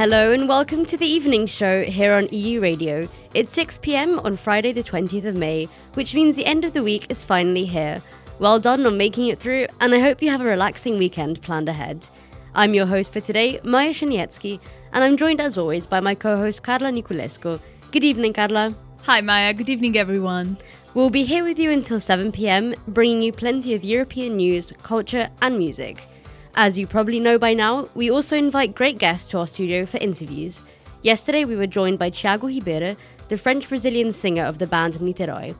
Hello and welcome to the evening show here on EU Radio. It's 6 pm on Friday, the 20th of May, which means the end of the week is finally here. Well done on making it through, and I hope you have a relaxing weekend planned ahead. I'm your host for today, Maya Shanietsky, and I'm joined as always by my co host Carla Niculescu. Good evening, Carla. Hi, Maya. Good evening, everyone. We'll be here with you until 7 pm, bringing you plenty of European news, culture, and music. As you probably know by now, we also invite great guests to our studio for interviews. Yesterday, we were joined by Thiago Ribeiro, the French Brazilian singer of the band Niterói.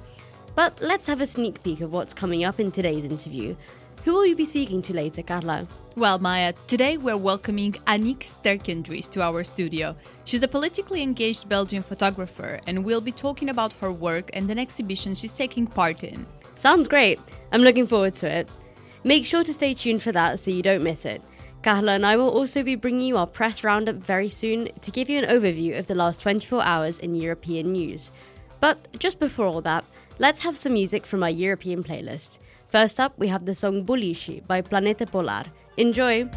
But let's have a sneak peek of what's coming up in today's interview. Who will you be speaking to later, Carla? Well, Maya, today we're welcoming Aniek Sterkendries to our studio. She's a politically engaged Belgian photographer, and we'll be talking about her work and an exhibition she's taking part in. Sounds great. I'm looking forward to it. Make sure to stay tuned for that so you don't miss it. Kahla and I will also be bringing you our press roundup very soon to give you an overview of the last 24 hours in European news. But just before all that, let's have some music from our European playlist. First up, we have the song Bulishi by Planeta Polar. Enjoy!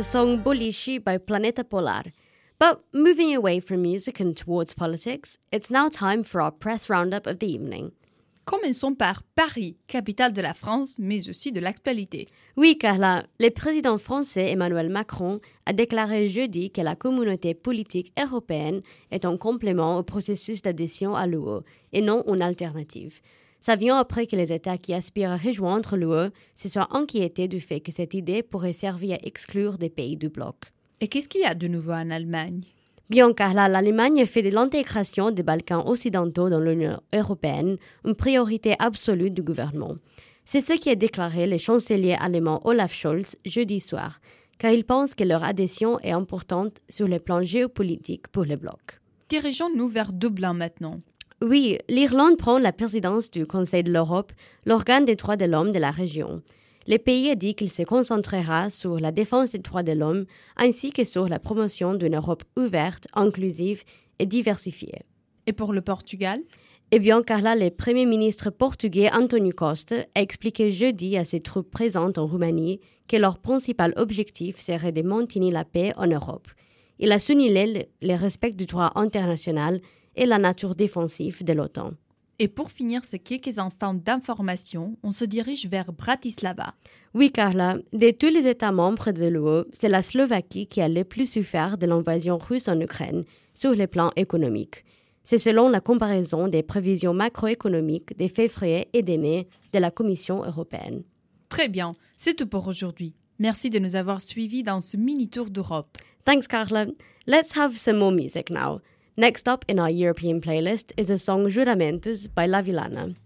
The song Bulishi by Planeta Polar. But moving away from music and towards politics, it's now time for our press roundup of the evening. Commençons par Paris, capitale de la France, mais aussi de l'actualité. Oui, Carla, le président français Emmanuel Macron a déclaré jeudi que la communauté politique européenne est un complément au processus d'adhésion à l'UE et non une alternative. Ça vient après que les États qui aspirent à rejoindre l'UE se soient inquiétés du fait que cette idée pourrait servir à exclure des pays du bloc. Et qu'est-ce qu'il y a de nouveau en Allemagne? Bien car là, l'Allemagne fait de l'intégration des Balkans occidentaux dans l'Union européenne une priorité absolue du gouvernement. C'est ce qui a déclaré le chancelier allemand Olaf Scholz jeudi soir, car il pense que leur adhésion est importante sur le plan géopolitique pour le bloc. Dirigeons-nous vers Dublin maintenant? Oui, l'Irlande prend la présidence du Conseil de l'Europe, l'organe des droits de l'homme de la région. Le pays a dit qu'il se concentrera sur la défense des droits de l'homme ainsi que sur la promotion d'une Europe ouverte, inclusive et diversifiée. Et pour le Portugal? Eh bien, car là, le Premier ministre portugais Antonio Costa a expliqué jeudi à ses troupes présentes en Roumanie que leur principal objectif serait de maintenir la paix en Europe. Il a souligné le respect du droit international et la nature défensive de l'OTAN. Et pour finir ces quelques instants d'information, on se dirige vers Bratislava. Oui, Carla, de tous les États membres de l'UE, c'est la Slovaquie qui a le plus souffert de l'invasion russe en Ukraine sur le plan économique. C'est selon la comparaison des prévisions macroéconomiques des février et des mai de la Commission européenne. Très bien, c'est tout pour aujourd'hui. Merci de nous avoir suivis dans ce mini-tour d'Europe. Thanks, Carla. Let's have some more music now. Next up in our European playlist is the song Juramentos by La Villana.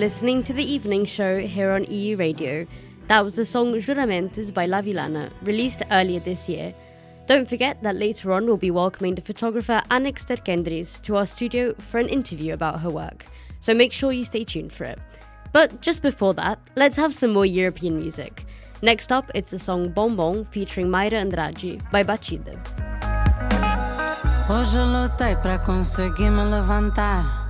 Listening to the evening show here on EU Radio. That was the song Juramentos by La Villana, released earlier this year. Don't forget that later on we'll be welcoming the photographer Anix Terkendris to our studio for an interview about her work, so make sure you stay tuned for it. But just before that, let's have some more European music. Next up, it's the song Bom Bom featuring Mayra Andrade by Batida. Hoje lutei para conseguir me levantar.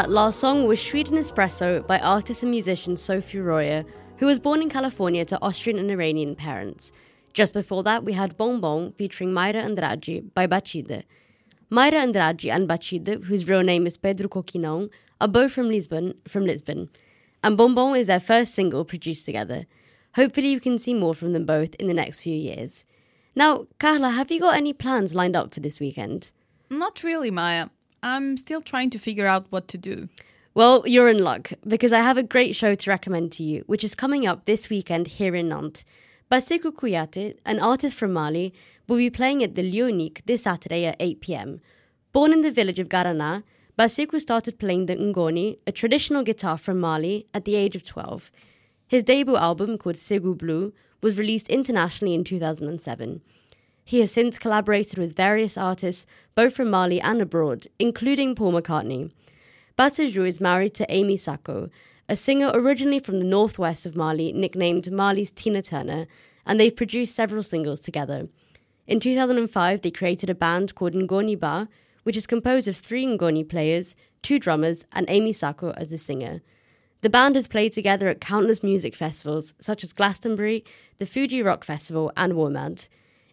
That last song was Sweden Espresso by artist and musician Sophie Royer, who was born in California to Austrian and Iranian parents. Just before that, we had Bon Bon featuring Mayra Andrade by Bachide. Mayra Andrade and Bachide, whose real name is Pedro Coquinão, are both from Lisbon, from Lisbon, and Bon Bon is their first single produced together. Hopefully, you can see more from them both in the next few years. Now, Carla, have you got any plans lined up for this weekend? Not really, Maya. I'm still trying to figure out what to do. Well, you're in luck because I have a great show to recommend to you, which is coming up this weekend here in Nantes. Baseku Kuyate, an artist from Mali, will be playing at the Lionique this Saturday at 8 pm. Born in the village of Garana, Baseku started playing the ngoni, a traditional guitar from Mali, at the age of 12. His debut album, called Segu Blue, was released internationally in 2007. He has since collaborated with various artists, both from Mali and abroad, including Paul McCartney. Bassejou is married to Amy Sako, a singer originally from the northwest of Mali, nicknamed Mali's Tina Turner, and they've produced several singles together. In 2005, they created a band called Ngoni Ba, which is composed of three Ngoni players, two drummers, and Amy Sako as a singer. The band has played together at countless music festivals such as Glastonbury, the Fuji Rock Festival, and WOMAD.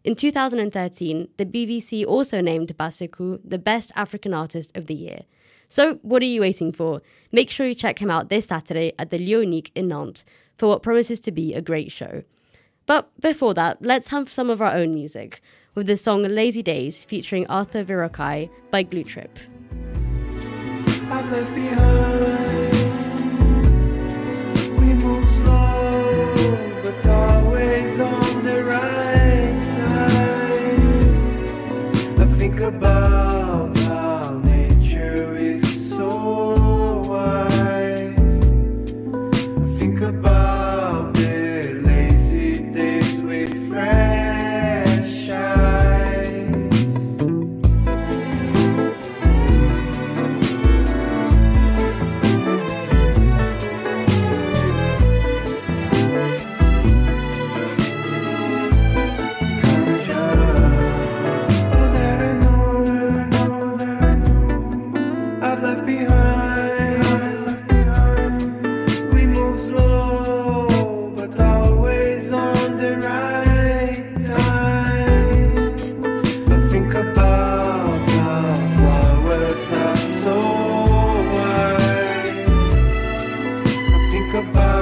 In 2013, the BBC also named Baseku the Best African Artist of the Year. So, what are you waiting for? Make sure you check him out this Saturday at the Lionique in Nantes for what promises to be a great show. But before that, let's have some of our own music with the song Lazy Days featuring Arthur Virakai by Glue Trip. goodbye.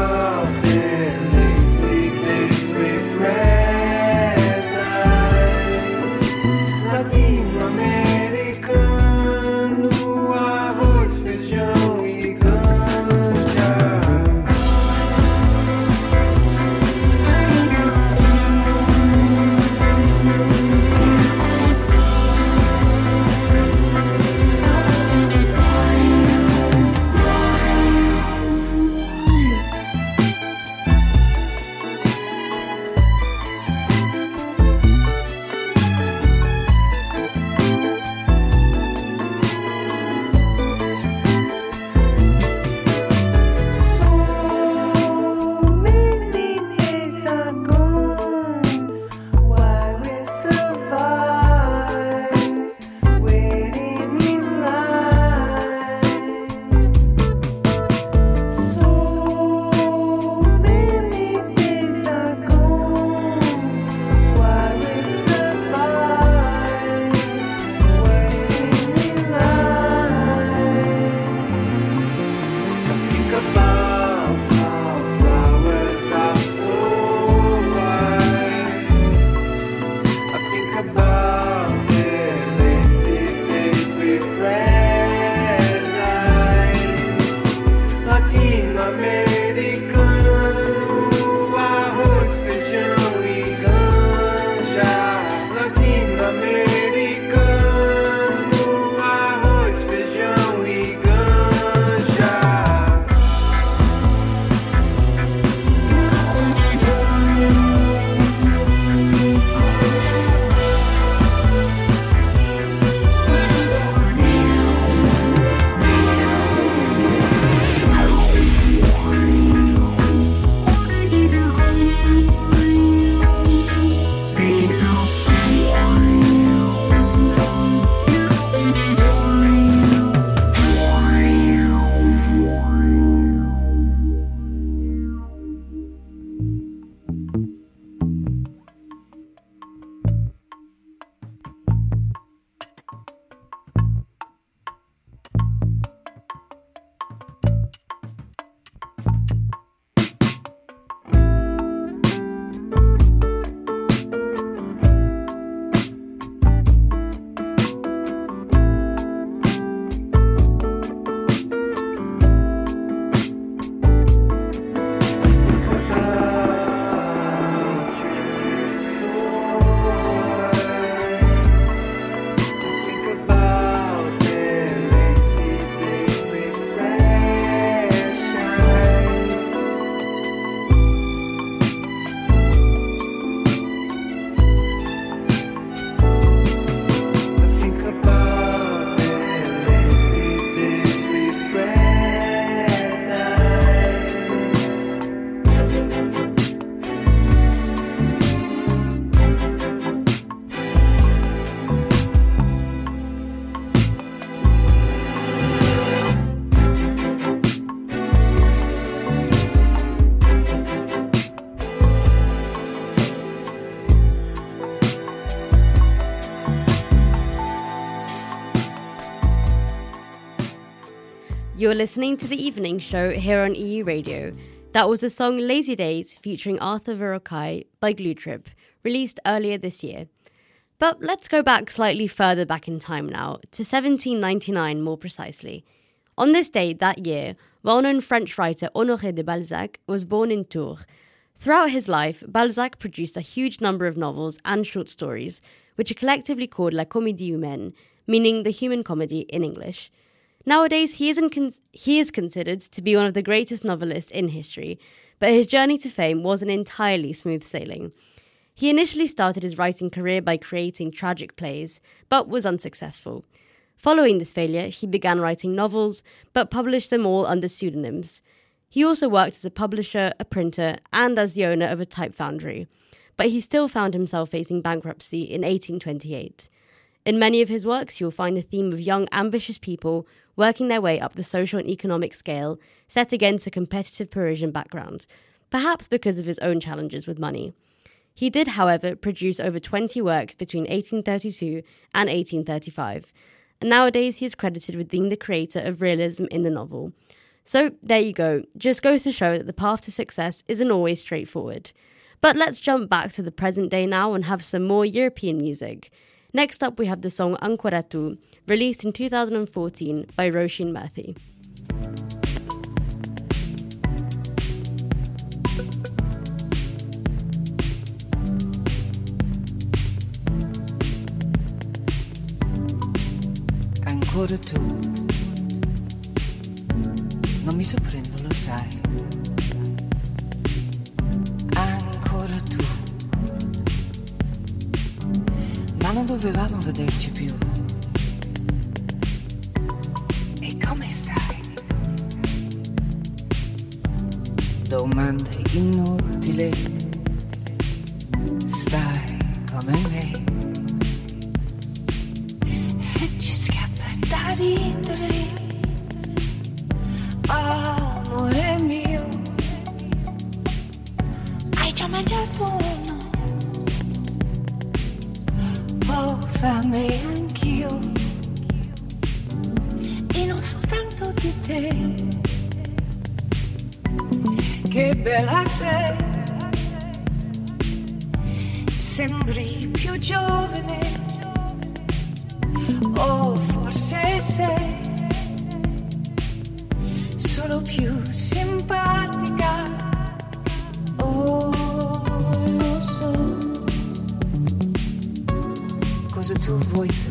You're listening to the evening show here on EU Radio. That was the song Lazy Days featuring Arthur Verocai by Glue Trip, released earlier this year. But let's go back slightly further back in time now, to 1799 more precisely. On this day that year, well known French writer Honoré de Balzac was born in Tours. Throughout his life, Balzac produced a huge number of novels and short stories, which are collectively called La Comédie Humaine, meaning the human comedy in English. Nowadays, he, isn't con- he is considered to be one of the greatest novelists in history, but his journey to fame wasn't entirely smooth sailing. He initially started his writing career by creating tragic plays, but was unsuccessful. Following this failure, he began writing novels, but published them all under pseudonyms. He also worked as a publisher, a printer, and as the owner of a type foundry, but he still found himself facing bankruptcy in 1828. In many of his works, you'll find the theme of young, ambitious people working their way up the social and economic scale, set against a competitive Parisian background, perhaps because of his own challenges with money. He did, however, produce over 20 works between 1832 and 1835, and nowadays he is credited with being the creator of realism in the novel. So, there you go, just goes to show that the path to success isn't always straightforward. But let's jump back to the present day now and have some more European music. Next up, we have the song Ancora Tu, released in 2014 by Roisin Murphy. Ancora tu, non mi sorprendo, lo sai. Non dovevamo vederci più. E come stai? Domande inutili, stai come me. E ci scappa da ridere, amore mio. Hai già mangiato fame anch'io, e non soltanto di te. Che bella sei, sembri più giovane o forse sei solo più simpatica. The two voices.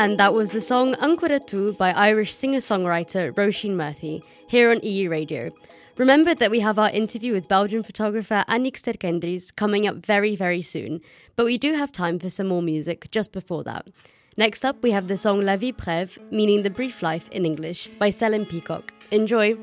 And that was the song Ankara Tu by Irish singer-songwriter Roisin Murphy here on EU Radio. Remember that we have our interview with Belgian photographer Annick Sterkendries coming up very, very soon, but we do have time for some more music just before that. Next up, we have the song La Vie Brève, meaning the brief life in English, by Selim Peacock. Enjoy!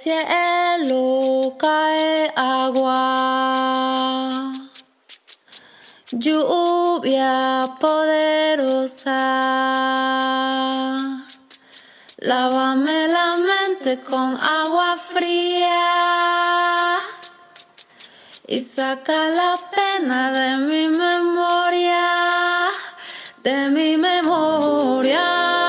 Cielo cae agua, lluvia poderosa. Lávame la mente con agua fría y saca la pena de mi memoria, de mi memoria.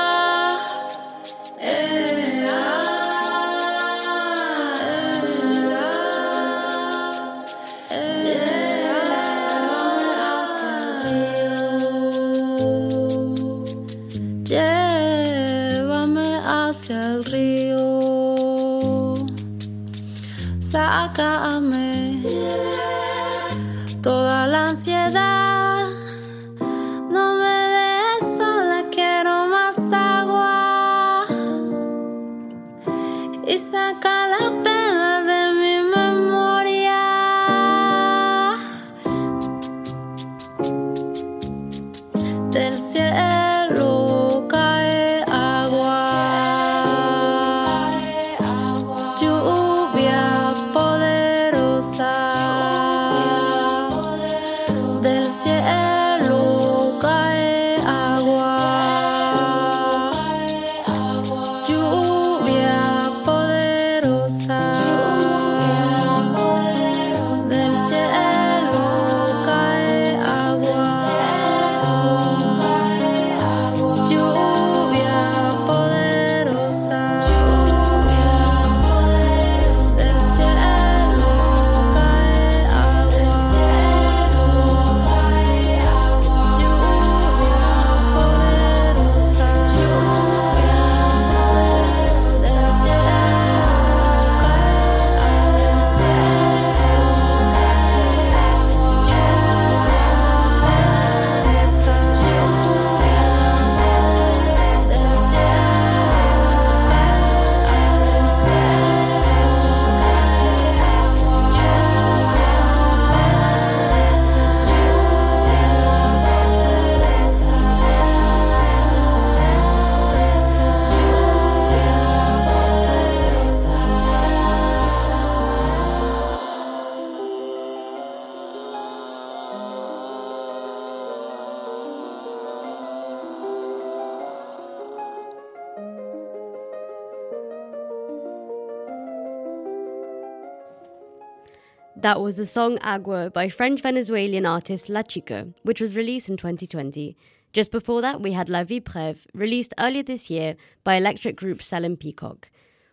That was the song Agua by French Venezuelan artist La Chica, which was released in 2020. Just before that, we had La Vie Brève, released earlier this year by electric group Selim Peacock.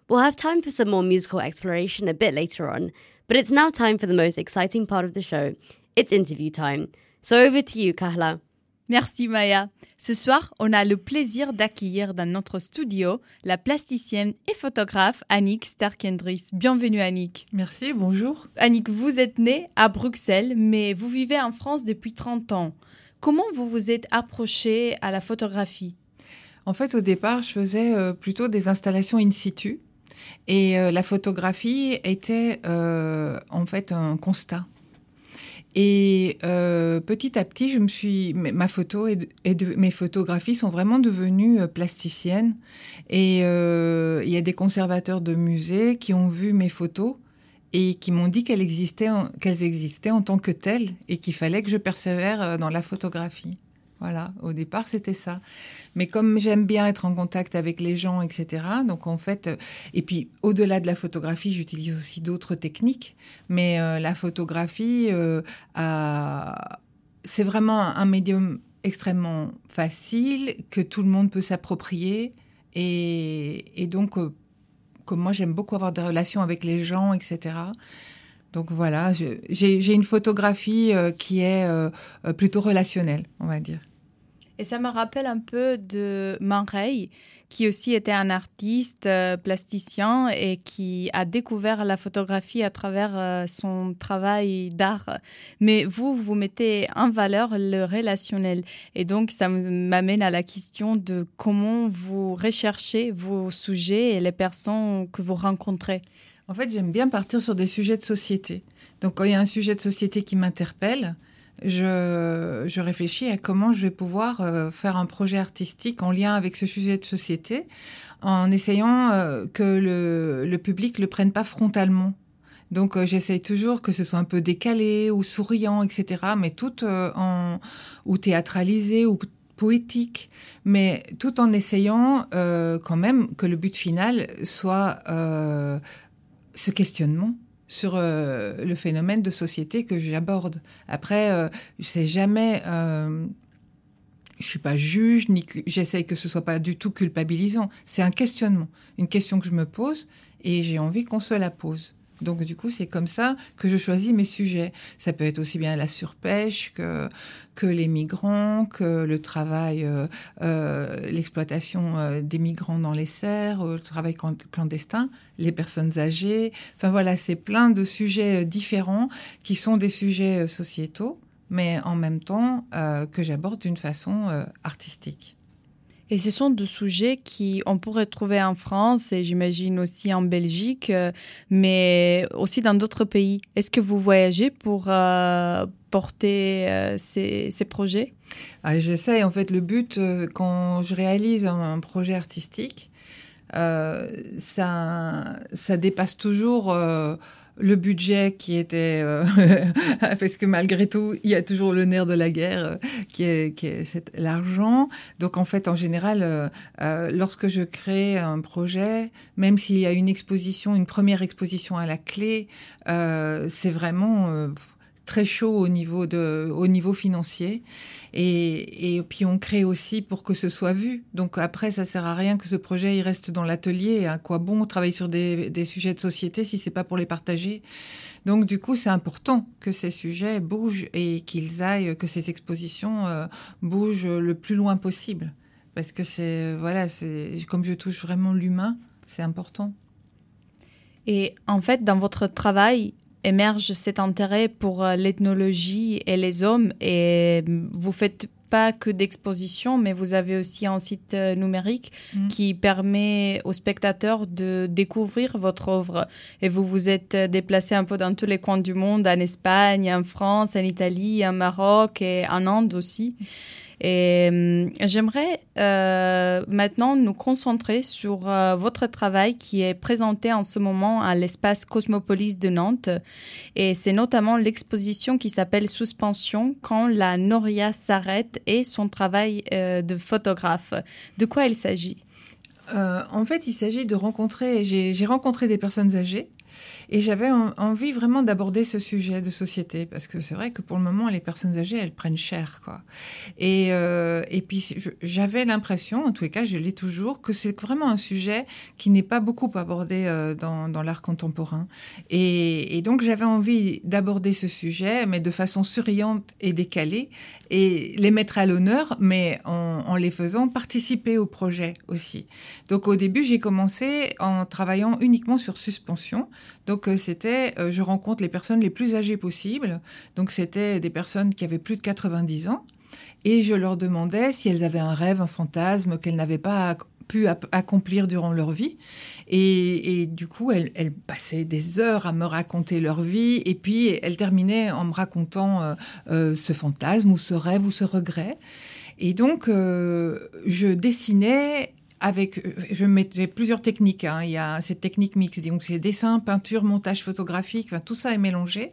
We'll have time for some more musical exploration a bit later on, but it's now time for the most exciting part of the show. It's interview time. So over to you, Kahla. Merci Maya. Ce soir, on a le plaisir d'accueillir dans notre studio la plasticienne et photographe Annick Sterkendries. Bienvenue Annick. Merci, bonjour. Annick, vous êtes née à Bruxelles, mais vous vivez en France depuis 30 ans. Comment vous vous êtes approchée à la photographie? En fait, au départ, je faisais euh, plutôt des installations in situ. Et euh, la photographie était euh, en fait un constat. Et euh, petit à petit, je me suis, ma photo et, mes photographies sont vraiment devenues euh, plasticiennes. Et euh, il y a des conservateurs de musées qui ont vu mes photos et qui m'ont dit qu'elles existaient, en- qu'elles existaient en tant que telles et qu'il fallait que je persévère dans la photographie. Voilà, au départ, c'était ça. Mais comme j'aime bien être en contact avec les gens, etc., donc en fait, euh, et puis au-delà de la photographie, j'utilise aussi d'autres techniques, mais euh, la photographie, euh, c'est vraiment un médium extrêmement facile que tout le monde peut s'approprier. Et, donc, comme moi, j'aime beaucoup avoir des relations avec les gens, etc. Donc voilà, j'ai une photographie qui est plutôt relationnelle, on va dire. Et ça me rappelle un peu de Man Ray, qui aussi était un artiste euh, plasticien et qui a découvert la photographie à travers euh, son travail d'art. Mais vous, vous mettez en valeur le relationnel. Et donc, ça m'amène à la question de comment vous recherchez vos sujets et les personnes que vous rencontrez. En fait, j'aime bien partir sur des sujets de société. Donc, quand il y a un sujet de société qui m'interpelle, je, réfléchis à comment je vais pouvoir euh, faire un projet artistique en lien avec ce sujet de société, en essayant euh, que le, public le prenne pas frontalement. Donc, euh, j'essaye toujours que ce soit un peu décalé ou souriant, etc., mais tout en ou théâtralisé ou poétique, mais tout en essayant quand même que le but final soit ce questionnement sur euh, le phénomène de société que j'aborde. Après, euh, sais jamais. Euh, je suis pas juge, ni j'essaye que ce soit pas du tout culpabilisant. C'est un questionnement, une question que je me pose et j'ai envie qu'on se la pose. Donc du coup, c'est comme ça que je choisis mes sujets. Ça peut être aussi bien la surpêche que, les migrants, que le travail, euh, euh, l'exploitation euh, des migrants dans les serres, le travail clan- clandestin, les personnes âgées. Enfin voilà, c'est plein de sujets différents qui sont des sujets sociétaux, mais en même temps que j'aborde d'une façon artistique. Et ce sont des sujets qui on pourrait trouver en France et j'imagine aussi en Belgique, euh, mais aussi dans d'autres pays. Est-ce que vous voyagez pour euh, porter euh, ces, projets? Ah, J'essaye, en fait, le but, quand je réalise un, projet artistique, ça, dépasse toujours le budget qui était... euh, parce que malgré tout, il y a toujours le nerf de la guerre euh, qui est, qui est l'argent. Donc, en fait, en général, euh, euh, lorsque je crée un projet, même s'il y a une exposition, une première exposition à la clé, euh, c'est vraiment... très chaud au niveau de au niveau financier et, puis on crée aussi pour que ce soit vu. Donc après ça sert à rien que ce projet il reste dans l'atelier. À quoi bon travailler sur des, des sujets de société si c'est pas pour les partager? Donc du coup c'est important que ces sujets bougent et qu'ils aillent que ces expositions euh, bougent le plus loin possible. Parce que c'est voilà c'est comme je touche vraiment l'humain c'est important. Et en fait, dans votre travail émerge cet intérêt pour euh, l'ethnologie et les hommes et euh, vous faites pas que d'exposition, mais vous avez aussi un site euh, numérique Mm. qui permet aux spectateurs de découvrir votre œuvre. Et vous vous êtes euh, déplacé un peu dans tous les coins du monde, en Espagne, en France, en Italie, en Maroc et en Inde aussi. Et hum, j'aimerais euh, maintenant nous concentrer sur euh, votre travail qui est présenté en ce moment à l'espace Cosmopolis de Nantes. Et c'est notamment l'exposition qui s'appelle Suspension quand la Noria s'arrête et son travail euh, de photographe. De quoi il s'agit? Euh, en fait, il s'agit de rencontrer. J'ai rencontré des personnes âgées et j'avais en- envie vraiment d'aborder ce sujet de société parce que c'est vrai que pour le moment, les personnes âgées, elles prennent cher, quoi. Et euh, et puis j'avais l'impression, en tous les cas, je l'ai toujours, que c'est vraiment un sujet qui n'est pas beaucoup abordé euh, dans, dans l'art contemporain. Et, donc j'avais envie d'aborder ce sujet, mais de façon souriante et décalée, et les mettre à l'honneur, mais en les faisant participer au projet aussi. Donc au début, j'ai commencé en travaillant uniquement sur suspension. Donc euh, c'était, euh, je rencontre les personnes les plus âgées possibles. Donc c'était des personnes qui avaient plus de 90 ans. Et je leur demandais si elles avaient un rêve, un fantasme qu'elles n'avaient pas pu accomplir durant leur vie. Et, du coup, elles, passaient des heures à me raconter leur vie. Et puis, elles terminaient en me racontant euh, ce fantasme ou ce rêve ou ce regret. Et donc, je dessinais avec, je mettais plusieurs techniques. hein. Il y a cette technique mixte, donc c'est dessin, peinture, montage photographique, tout ça est mélangé.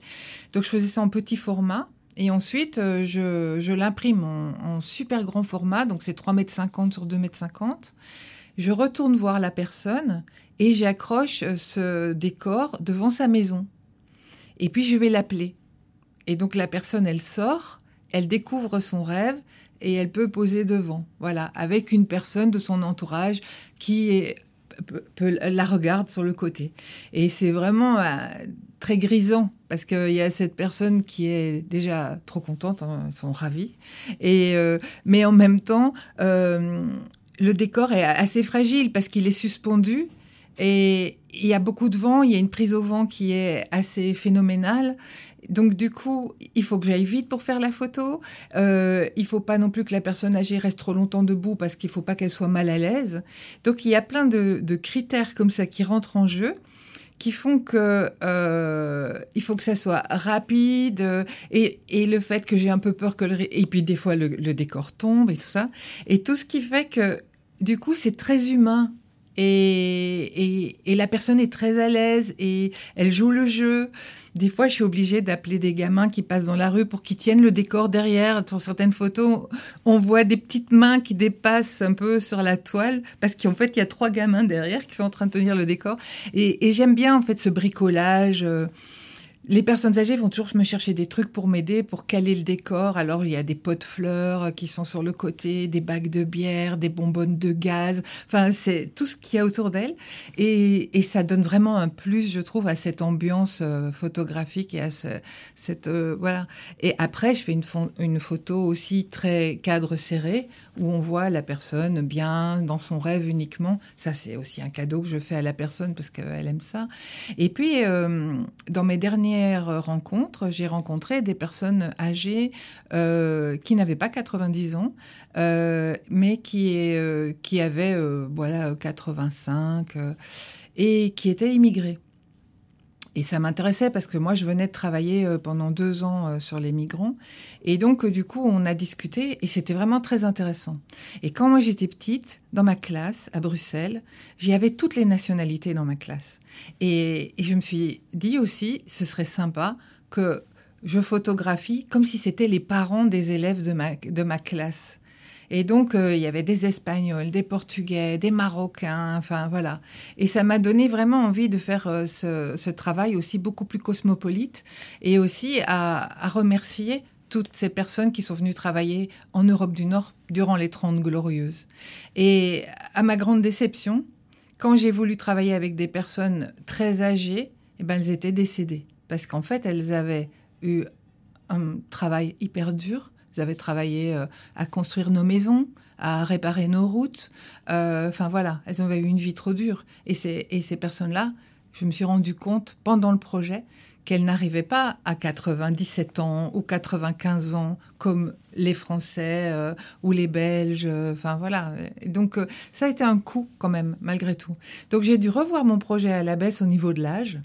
Donc, je faisais ça en petit format. Et ensuite, euh, je, je l'imprime en, en super grand format, donc c'est 3,50 mètres sur 2,50 mètres. Je retourne voir la personne et j'accroche euh, ce décor devant sa maison. Et puis, je vais l'appeler. Et donc, la personne, elle sort, elle découvre son rêve et elle peut poser devant, voilà, avec une personne de son entourage qui la regarde sur le côté. Et c'est vraiment euh, très grisant parce qu'il y a cette personne qui est déjà trop contente, hein, ils sont ravis. Et, euh, mais en même temps, euh, le décor est assez fragile parce qu'il est suspendu et il y a beaucoup de vent, il y a une prise au vent qui est assez phénoménale. Donc du coup, il faut que j'aille vite pour faire la photo. Euh, il faut pas non plus que la personne âgée reste trop longtemps debout parce qu'il faut pas qu'elle soit mal à l'aise. Donc il y a plein de, critères comme ça qui rentrent en jeu qui font que euh, il faut que ça soit rapide euh, et, le fait que j'ai un peu peur que le et puis des fois le décor tombe et tout ça et tout ce qui fait que du coup c'est très humain et, et, et la personne est très à l'aise et elle joue le jeu. Des fois, je suis obligée d'appeler des gamins qui passent dans la rue pour qu'ils tiennent le décor derrière. Sur certaines photos, on voit des petites mains qui dépassent un peu sur la toile parce qu'en fait, il y a trois gamins derrière qui sont en train de tenir le décor. Et, et j'aime bien en fait ce bricolage. Euh, les personnes âgées vont toujours me chercher des trucs pour m'aider, pour caler le décor. Alors, il y a des pots de fleurs qui sont sur le côté, des bacs de bière, des bonbonnes de gaz. Enfin, c'est tout ce qu'il y a autour d'elles. Et, ça donne vraiment un plus, je trouve, à cette ambiance euh, photographique et à ce, cette... euh, voilà. Et après, je fais une, photo aussi très cadre serré, où on voit la personne bien dans son rêve uniquement. Ça, c'est aussi un cadeau que je fais à la personne parce qu'elle aime ça. Et puis, euh, dans mes dernières rencontres, j'ai rencontré des personnes âgées euh, qui n'avaient pas 90 ans, euh, mais qui, euh, qui avaient voilà, 85 euh, et qui étaient immigrés. Et ça m'intéressait parce que moi, je venais de travailler euh, pendant deux ans euh, sur les migrants. Et donc, euh, du coup, on a discuté et c'était vraiment très intéressant. Et quand moi, j'étais petite, dans ma classe, à Bruxelles, j'y avais toutes les nationalités dans ma classe. Et, je me suis dit aussi, ce serait sympa que je photographie comme si c'était les parents des élèves de ma, de ma classe. Et donc, euh, il y avait des Espagnols, des Portugais, des Marocains, enfin voilà. Et ça m'a donné vraiment envie de faire euh, ce, travail aussi beaucoup plus cosmopolite et aussi à, à remercier toutes ces personnes qui sont venues travailler en Europe du Nord durant les Trente Glorieuses. Et à ma grande déception, quand j'ai voulu travailler avec des personnes très âgées, eh ben, elles étaient décédées. Parce qu'en fait, elles avaient eu un travail hyper dur. Avaient travaillé euh, à construire nos maisons, à réparer nos routes. Euh, Enfin voilà, elles avaient eu une vie trop dure. Et, ces- personnes-là, je me suis rendu compte pendant le projet qu'elles n'arrivaient pas à 97 ans ou 95 ans comme les Français euh, ou les Belges. Enfin voilà. Et donc ça a été un coup quand même, malgré tout. Donc j'ai dû revoir mon projet à la baisse au niveau de l'âge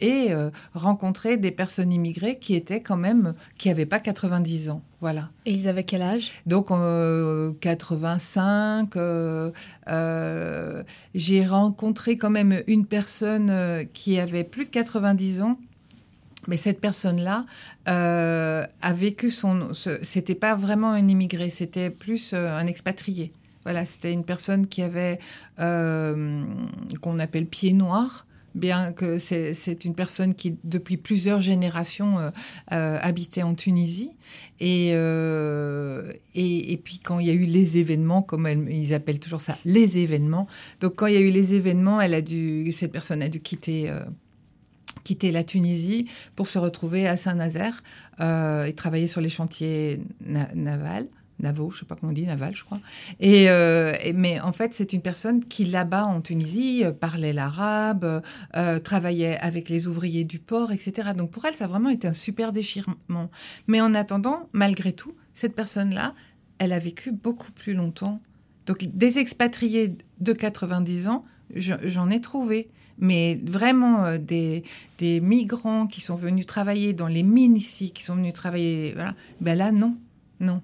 et euh, rencontrer des personnes immigrées qui étaient quand même, qui n'avaient pas 90 ans. Voilà. Et ils avaient quel âge? Donc, euh, 85, euh, euh, j'ai rencontré quand même une personne qui avait plus de 90 ans. Mais cette personne-là euh, a vécu son. ce- C'était pas vraiment un immigré, c'était plus un expatrié. Voilà, c'était une personne qui avait euh, qu'on appelle pied noir, bien que c'est une personne qui depuis plusieurs générations euh, euh, habitait en Tunisie. Et, euh, et, et puis quand il y a eu les événements, comme ils appellent toujours ça, les événements. Donc quand il y a eu les événements, elle a dû, cette personne a dû quitter. quitter la Tunisie pour se retrouver à Saint-Nazaire et travailler sur les chantiers na- navals. Navaux, je sais pas comment on dit, naval, je crois. Et, euh, mais en fait, c'est une personne qui là-bas en Tunisie euh, parlait l'arabe, euh, travaillait avec les ouvriers du port, etc. Donc pour elle, ça a vraiment été un super déchirement. Mais en attendant, malgré tout, cette personne-là, elle a vécu beaucoup plus longtemps. Donc des expatriés de 90 ans, je- j'en ai trouvé. Mais vraiment des, migrants qui sont venus travailler dans les mines ici, qui sont venus travailler. Ben là, non, non.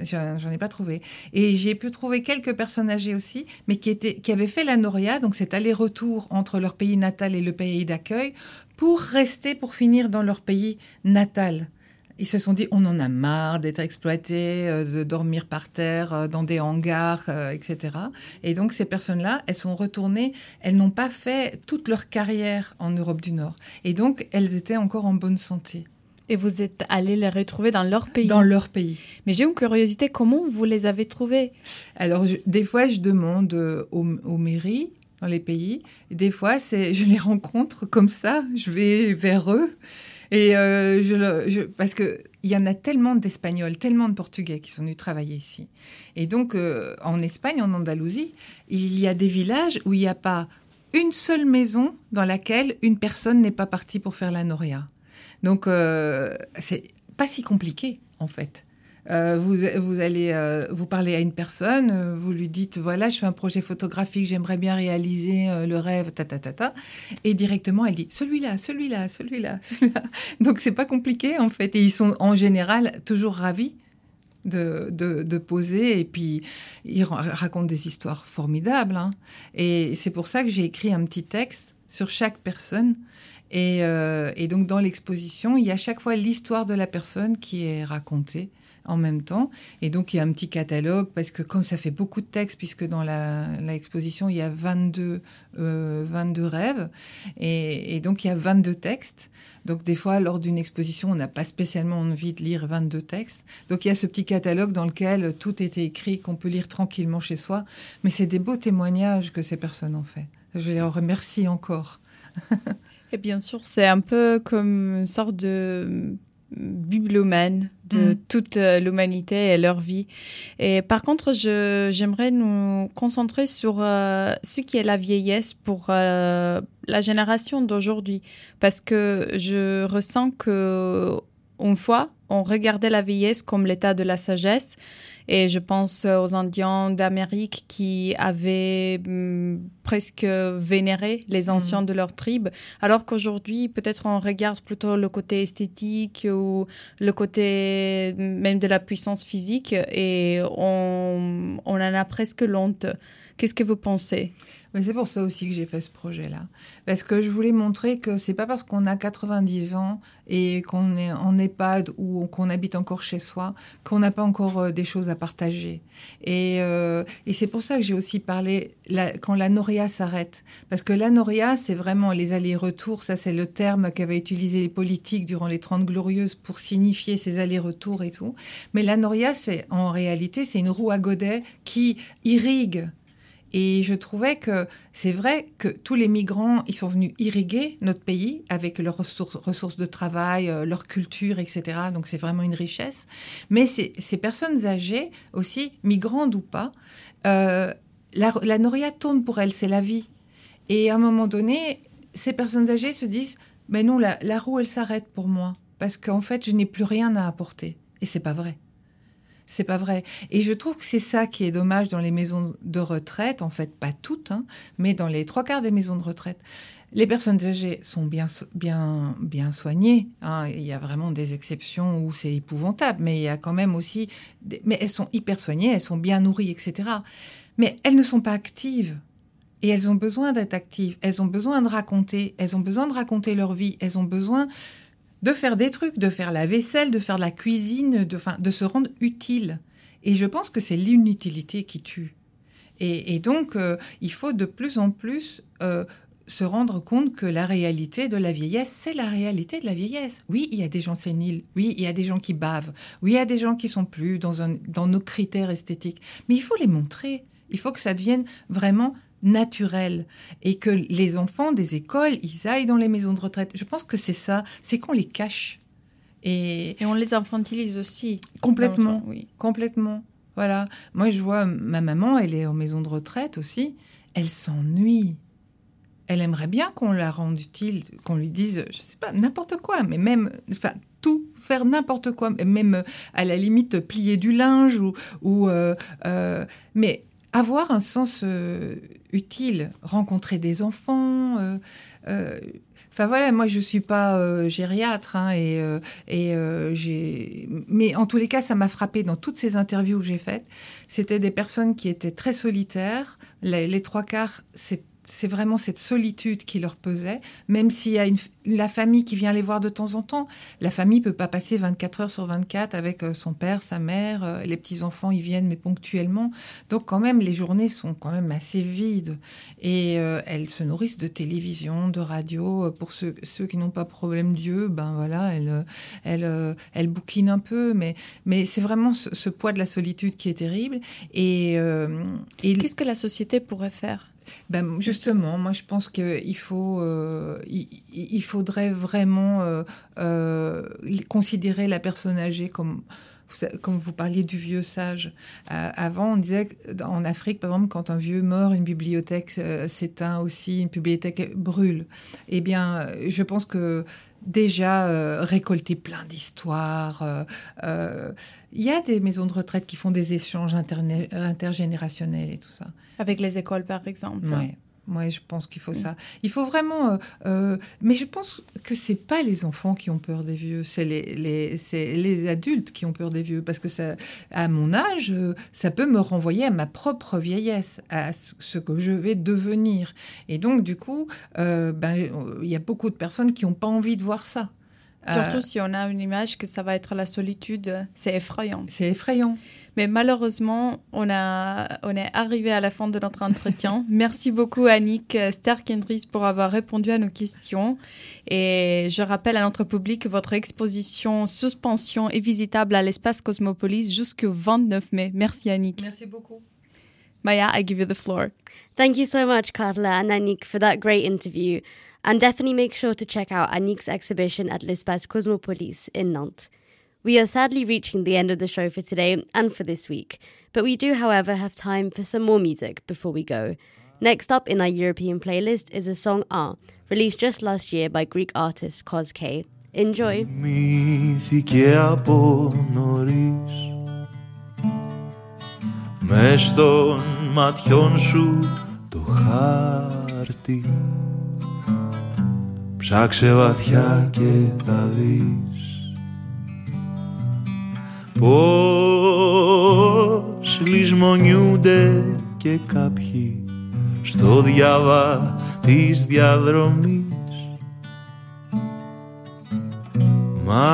J'en ai pas trouvé. Et j'ai pu trouver quelques personnes âgées aussi, mais qui, étaient, qui avaient fait la Noria, donc cet aller-retour entre leur pays natal et le pays d'accueil, pour rester, pour finir dans leur pays natal. Ils se sont dit, on en a marre d'être exploités, euh, de dormir par terre, euh, dans des hangars, euh, etc. Et donc ces personnes-là, elles sont retournées, elles n'ont pas fait toute leur carrière en Europe du Nord. Et donc elles étaient encore en bonne santé Et vous êtes allé les retrouver dans leur pays. dans leur pays. Mais j'ai une curiosité, comment vous les avez trouvés? Alors, je- des fois, je demande euh, aux, aux mairies dans les pays. Et des fois, c'est, je les rencontre comme ça. Je vais vers eux. Et euh, je, le- je- parce que il y en a tellement d'Espagnols, tellement de Portugais qui sont venus travailler ici. Et donc, euh, en Espagne, en Andalousie, il y a des villages où il n'y a pas une seule maison dans laquelle une personne n'est pas partie pour faire la noria. Donc, euh, c'est pas si compliqué, en fait. Euh, vous, vous allez euh, vous parler à une personne, vous lui dites voilà, je fais un projet photographique, j'aimerais bien réaliser le rêve, ta ta ta ta, et directement elle dit celui-là, celui-là, celui-là, celui-là. Donc c'est pas compliqué en fait, et ils sont en général toujours ravis de, de, poser, et puis ils ra- racontent des histoires formidables. hein. Et c'est pour ça que j'ai écrit un petit texte sur chaque personne. Et, euh, et donc dans l'exposition, il y a chaque fois l'histoire de la personne qui est racontée en même temps. Et donc, il y a un petit catalogue, parce que comme ça fait beaucoup de textes, puisque dans l'exposition, il y a 22, euh, 22 rêves, et, et donc il y a 22 textes. Donc, des fois, lors d'une exposition, on n'a pas spécialement envie de lire 22 textes. Donc, il y a ce petit catalogue dans lequel tout était écrit, qu'on peut lire tranquillement chez soi. Mais c'est des beaux témoignages que ces personnes ont fait. Je les remercie encore. Et bien sûr, c'est un peu comme une sorte de bibliomane de Mm. toute euh, l'humanité et leur vie. Et par contre, je- j'aimerais nous concentrer sur euh, ce qui est la vieillesse pour euh, la génération d'aujourd'hui. Parce que je ressens que, une fois, on regardait la vieillesse comme l'état de la sagesse. Et je pense aux Indiens d'Amérique qui avaient hum, presque vénéré les anciens de leur tribe, alors qu'aujourd'hui, peut-être on regarde plutôt le côté esthétique ou le côté même de la puissance physique et on, on en a presque honte. Qu'est-ce que vous pensez? C'est pour ça aussi que j'ai fait ce projet-là. Parce que je voulais montrer que c'est pas parce qu'on a 90 ans et qu'on est en EHPAD ou qu'on habite encore chez soi qu'on n'a pas encore euh, des choses à partager. Et, euh, et c'est pour ça que j'ai aussi parlé quand la noria s'arrête. Parce que la noria, c'est vraiment les allers-retours. Ça, c'est le terme qu'avaient utilisé les politiques durant les 30 glorieuses pour signifier ces allers-retours et tout. Mais la noria, c'est en réalité, c'est une roue à godet qui irrigue et je trouvais que c'est vrai que tous les migrants, ils sont venus irriguer notre pays avec leurs ressources, de travail, euh, leur culture, etc. Donc c'est vraiment une richesse. Mais ces, ces personnes âgées aussi, migrantes ou pas, euh, la, noria tourne pour elles, c'est la vie. Et à un moment donné, ces personnes âgées se disent, mais non, la, la roue, elle s'arrête pour moi. Parce qu'en fait, je n'ai plus rien à apporter. Et c'est pas vrai. C'est pas vrai. Et je trouve que c'est ça qui est dommage dans les maisons de retraite, en fait, pas toutes, hein, mais dans les trois quarts des maisons de retraite. Les personnes âgées sont bien, bien, bien soignées. hein. Il y a vraiment des exceptions où c'est épouvantable, mais il y a quand même aussi. des- Mais elles sont hyper soignées, elles sont bien nourries, etc. Mais elles ne sont pas actives. Et elles ont besoin d'être actives. Elles ont besoin de raconter. Elles ont besoin de raconter leur vie. Elles ont besoin de faire des trucs, de faire la vaisselle, de faire la cuisine, de, enfin, de se rendre utile. Et je pense que c'est l'inutilité qui tue. Et, et donc, euh, il faut de plus en plus euh, se rendre compte que la réalité de la vieillesse, c'est la réalité de la vieillesse. Oui, il y a des gens séniles. Oui, il y a des gens qui bavent. Oui, il y a des gens qui sont plus dans, un, dans nos critères esthétiques. Mais il faut les montrer. Il faut que ça devienne vraiment naturel et que les enfants des écoles, ils aillent dans les maisons de retraite. Je pense que c'est ça, c'est qu'on les cache. Et Et on les infantilise aussi. complètement, Oui. complètement. Voilà. Moi, je vois ma maman, elle est en maison de retraite aussi. Elle s'ennuie. Elle aimerait bien qu'on la rende utile, qu'on lui dise, je sais pas, n'importe quoi, mais même, enfin, tout, faire n'importe quoi, même euh, à la limite plier du linge ou, ou euh, euh, mais avoir un sens euh, utile, rencontrer des enfants. euh, euh, Enfin voilà, moi je suis pas gériatre hein, et, et j'ai, mais en tous les cas ça m'a frappé dans toutes ces interviews que j'ai faites. C'était des personnes qui étaient très solitaires. Les, les trois quarts, c'est c'est vraiment cette solitude qui leur pesait, même s'il y a la famille qui vient les voir de temps en temps. La famille peut pas passer 24 heures sur 24 avec euh, son père, sa mère, euh, les petits-enfants, ils viennent, mais ponctuellement. Donc quand même, les journées sont quand même assez vides. Et euh, elles se nourrissent de télévision, de radio. Pour ceux, qui n'ont pas problème Dieu, ben voilà, elles, elles, bouquinent un peu. Mais, mais c'est vraiment ce, poids de la solitude qui est terrible. Et, et Qu'est-ce que la société pourrait faire? Ben, justement, moi je pense qu'il faut, euh, il, faudrait vraiment euh, euh, considérer la personne âgée comme, comme vous parliez du vieux sage. Euh, avant, on disait en Afrique, par exemple, quand un vieux meurt, une bibliothèque euh, s'éteint aussi, une bibliothèque brûle. Eh bien, je pense que déjà euh, récolter plein d'histoires. euh, euh, Il y a des maisons de retraite qui font des échanges intergénérationnels et tout ça. Avec les écoles, par exemple. Ouais. Ouais, je pense qu'il faut Mm. ça. Il faut vraiment. euh, euh, mais je pense que c'est pas les enfants qui ont peur des vieux, c'est les, les, c'est les adultes qui ont peur des vieux. Parce que ça, à mon âge, euh, ça peut me renvoyer à ma propre vieillesse, à ce que je vais devenir. Et donc, du coup, euh, ben, il y a beaucoup de personnes qui n'ont pas envie de voir ça. Surtout si on a une image que ça va être la solitude, c'est effrayant. C'est effrayant. Mais malheureusement, on, a, on est arrivé à la fin de notre entretien. Merci beaucoup Annick Sterkendries pour avoir répondu à nos questions. Et je rappelle à notre public que votre exposition Suspension est visitable à l'espace Cosmopolis jusqu'au 29 mai. Merci Annick. Merci beaucoup. Maya, I give you the floor. Thank you so much, Carla and Anik, for that great interview. And definitely make sure to check out Anik's exhibition at L'Espace Cosmopolis in Nantes. We are sadly reaching the end of the show for today and for this week, but we do, however, have time for some more music before we go. Next up in our European playlist is a song R, released just last year by Greek artist Cos K. Enjoy! Θυμήθηκε από νωρίς Μες στον ματιών σου το χάρτη Ψάξε βαθιά και θα δεις Πώς λησμονιούνται και κάποιοι Στο διάβα της διαδρομής. Μα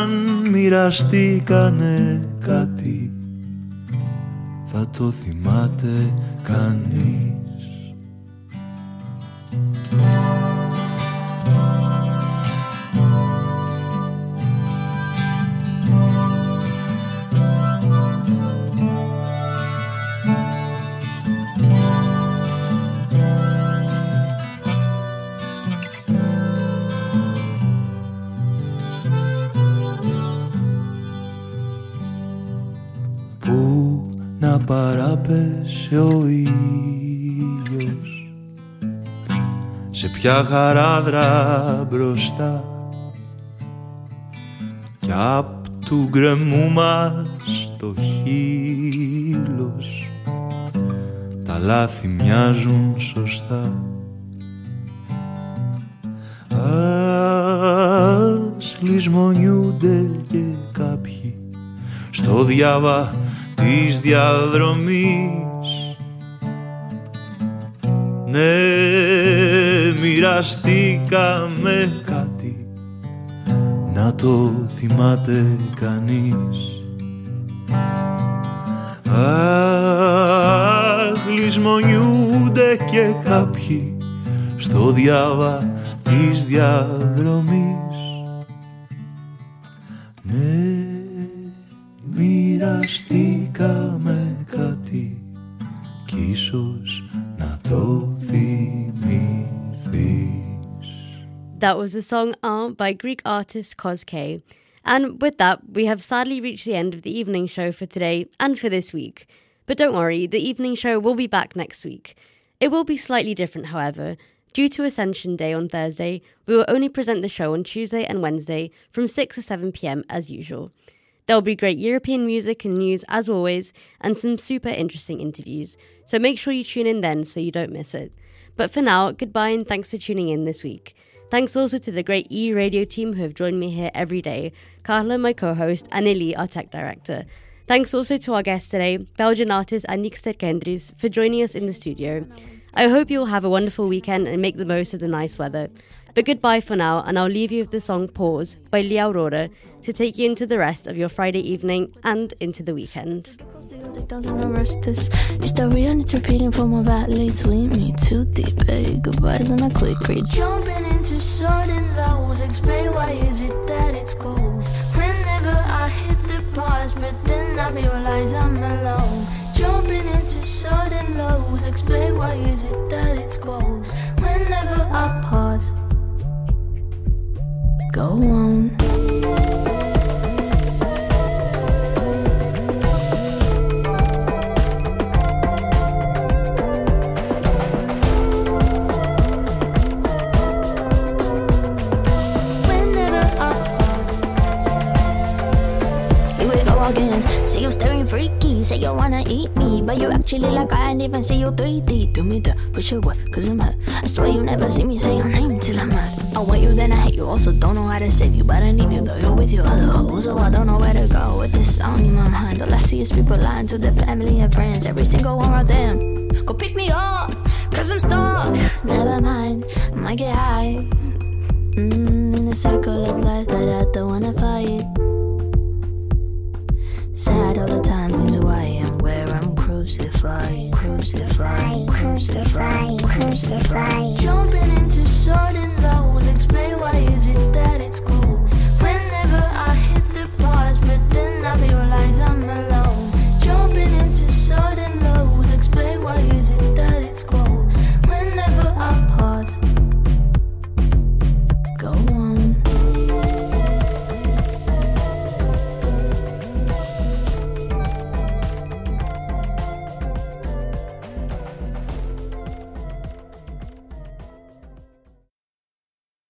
αν μοιραστήκανε κάτι θα το θυμάται κανείς να παράπεσε ο ήλιος. Σε ποια χαράδρα μπροστά. Κι απ' του γκρεμού μας το χείλος. Τα λάθη μοιάζουν σωστά. Ας λησμονιούνται και κάποιοι στο διάβα της διαδρομής. Ναι, μοιραστήκαμε κάτι να το θυμάται κανείς. Αχ, λησμονιούνται και κάποιοι στο διάβα της διαδρομής. Ναι, μοιραστήκαμε κάτι κι ίσως να το θυμηθείς That was the song R by Greek artist Cos K. And with that, we have sadly reached the end of the evening show for today and for this week. But don't worry, the evening show will be back next week. It will be slightly different, however. Due to Ascension Day on Thursday, we will only present the show on Tuesday and Wednesday from 6 to 7 pm as usual. There'll be great European music and news as always, and some super interesting interviews. So make sure you tune in then so you don't miss it. But for now, goodbye and thanks for tuning in this week. Thanks also to the great E Radio team who have joined me here every day Carla, my co host, and Eli, our tech director. Thanks also to our guest today, Belgian artist Annick Sterkendries, for joining us in the studio. I hope you will have a wonderful weekend and make the most of the nice weather. But goodbye for now, and I'll leave you with the song Pause by Lee Aurora to take you into the rest of your Friday evening and into the weekend. It's the it's repeating me too deep, eh? Goodbyes a quick read. Jumping into sudden lows. Explain why is it that it's cold? Whenever I hit the but then I realize I'm alone. Jumping into sudden lows. Explain why is it that it's cold? Whenever I go on. Whenever I we go again. See you staring freaky. Say you wanna eat me, but you actually like I ain't even see you 3D. Do me the it what? Cause I'm hurt. I swear you never see me say your name till I'm hurt. I want you, then I hate you. Also, don't know how to save you, but I need you though. You're with your other hoes, so I don't know where to go with this song in my mind. All I see is people lying to their family and friends. Every single one of them. Go pick me up, cause I'm stuck. Never mind, I might get high. Mm, in a circle of life that I don't wanna fight. Sad all the time is why I'm where I'm crucified. Crucified, crucified, crucified. Jumping into sudden lows, explain why is it that it's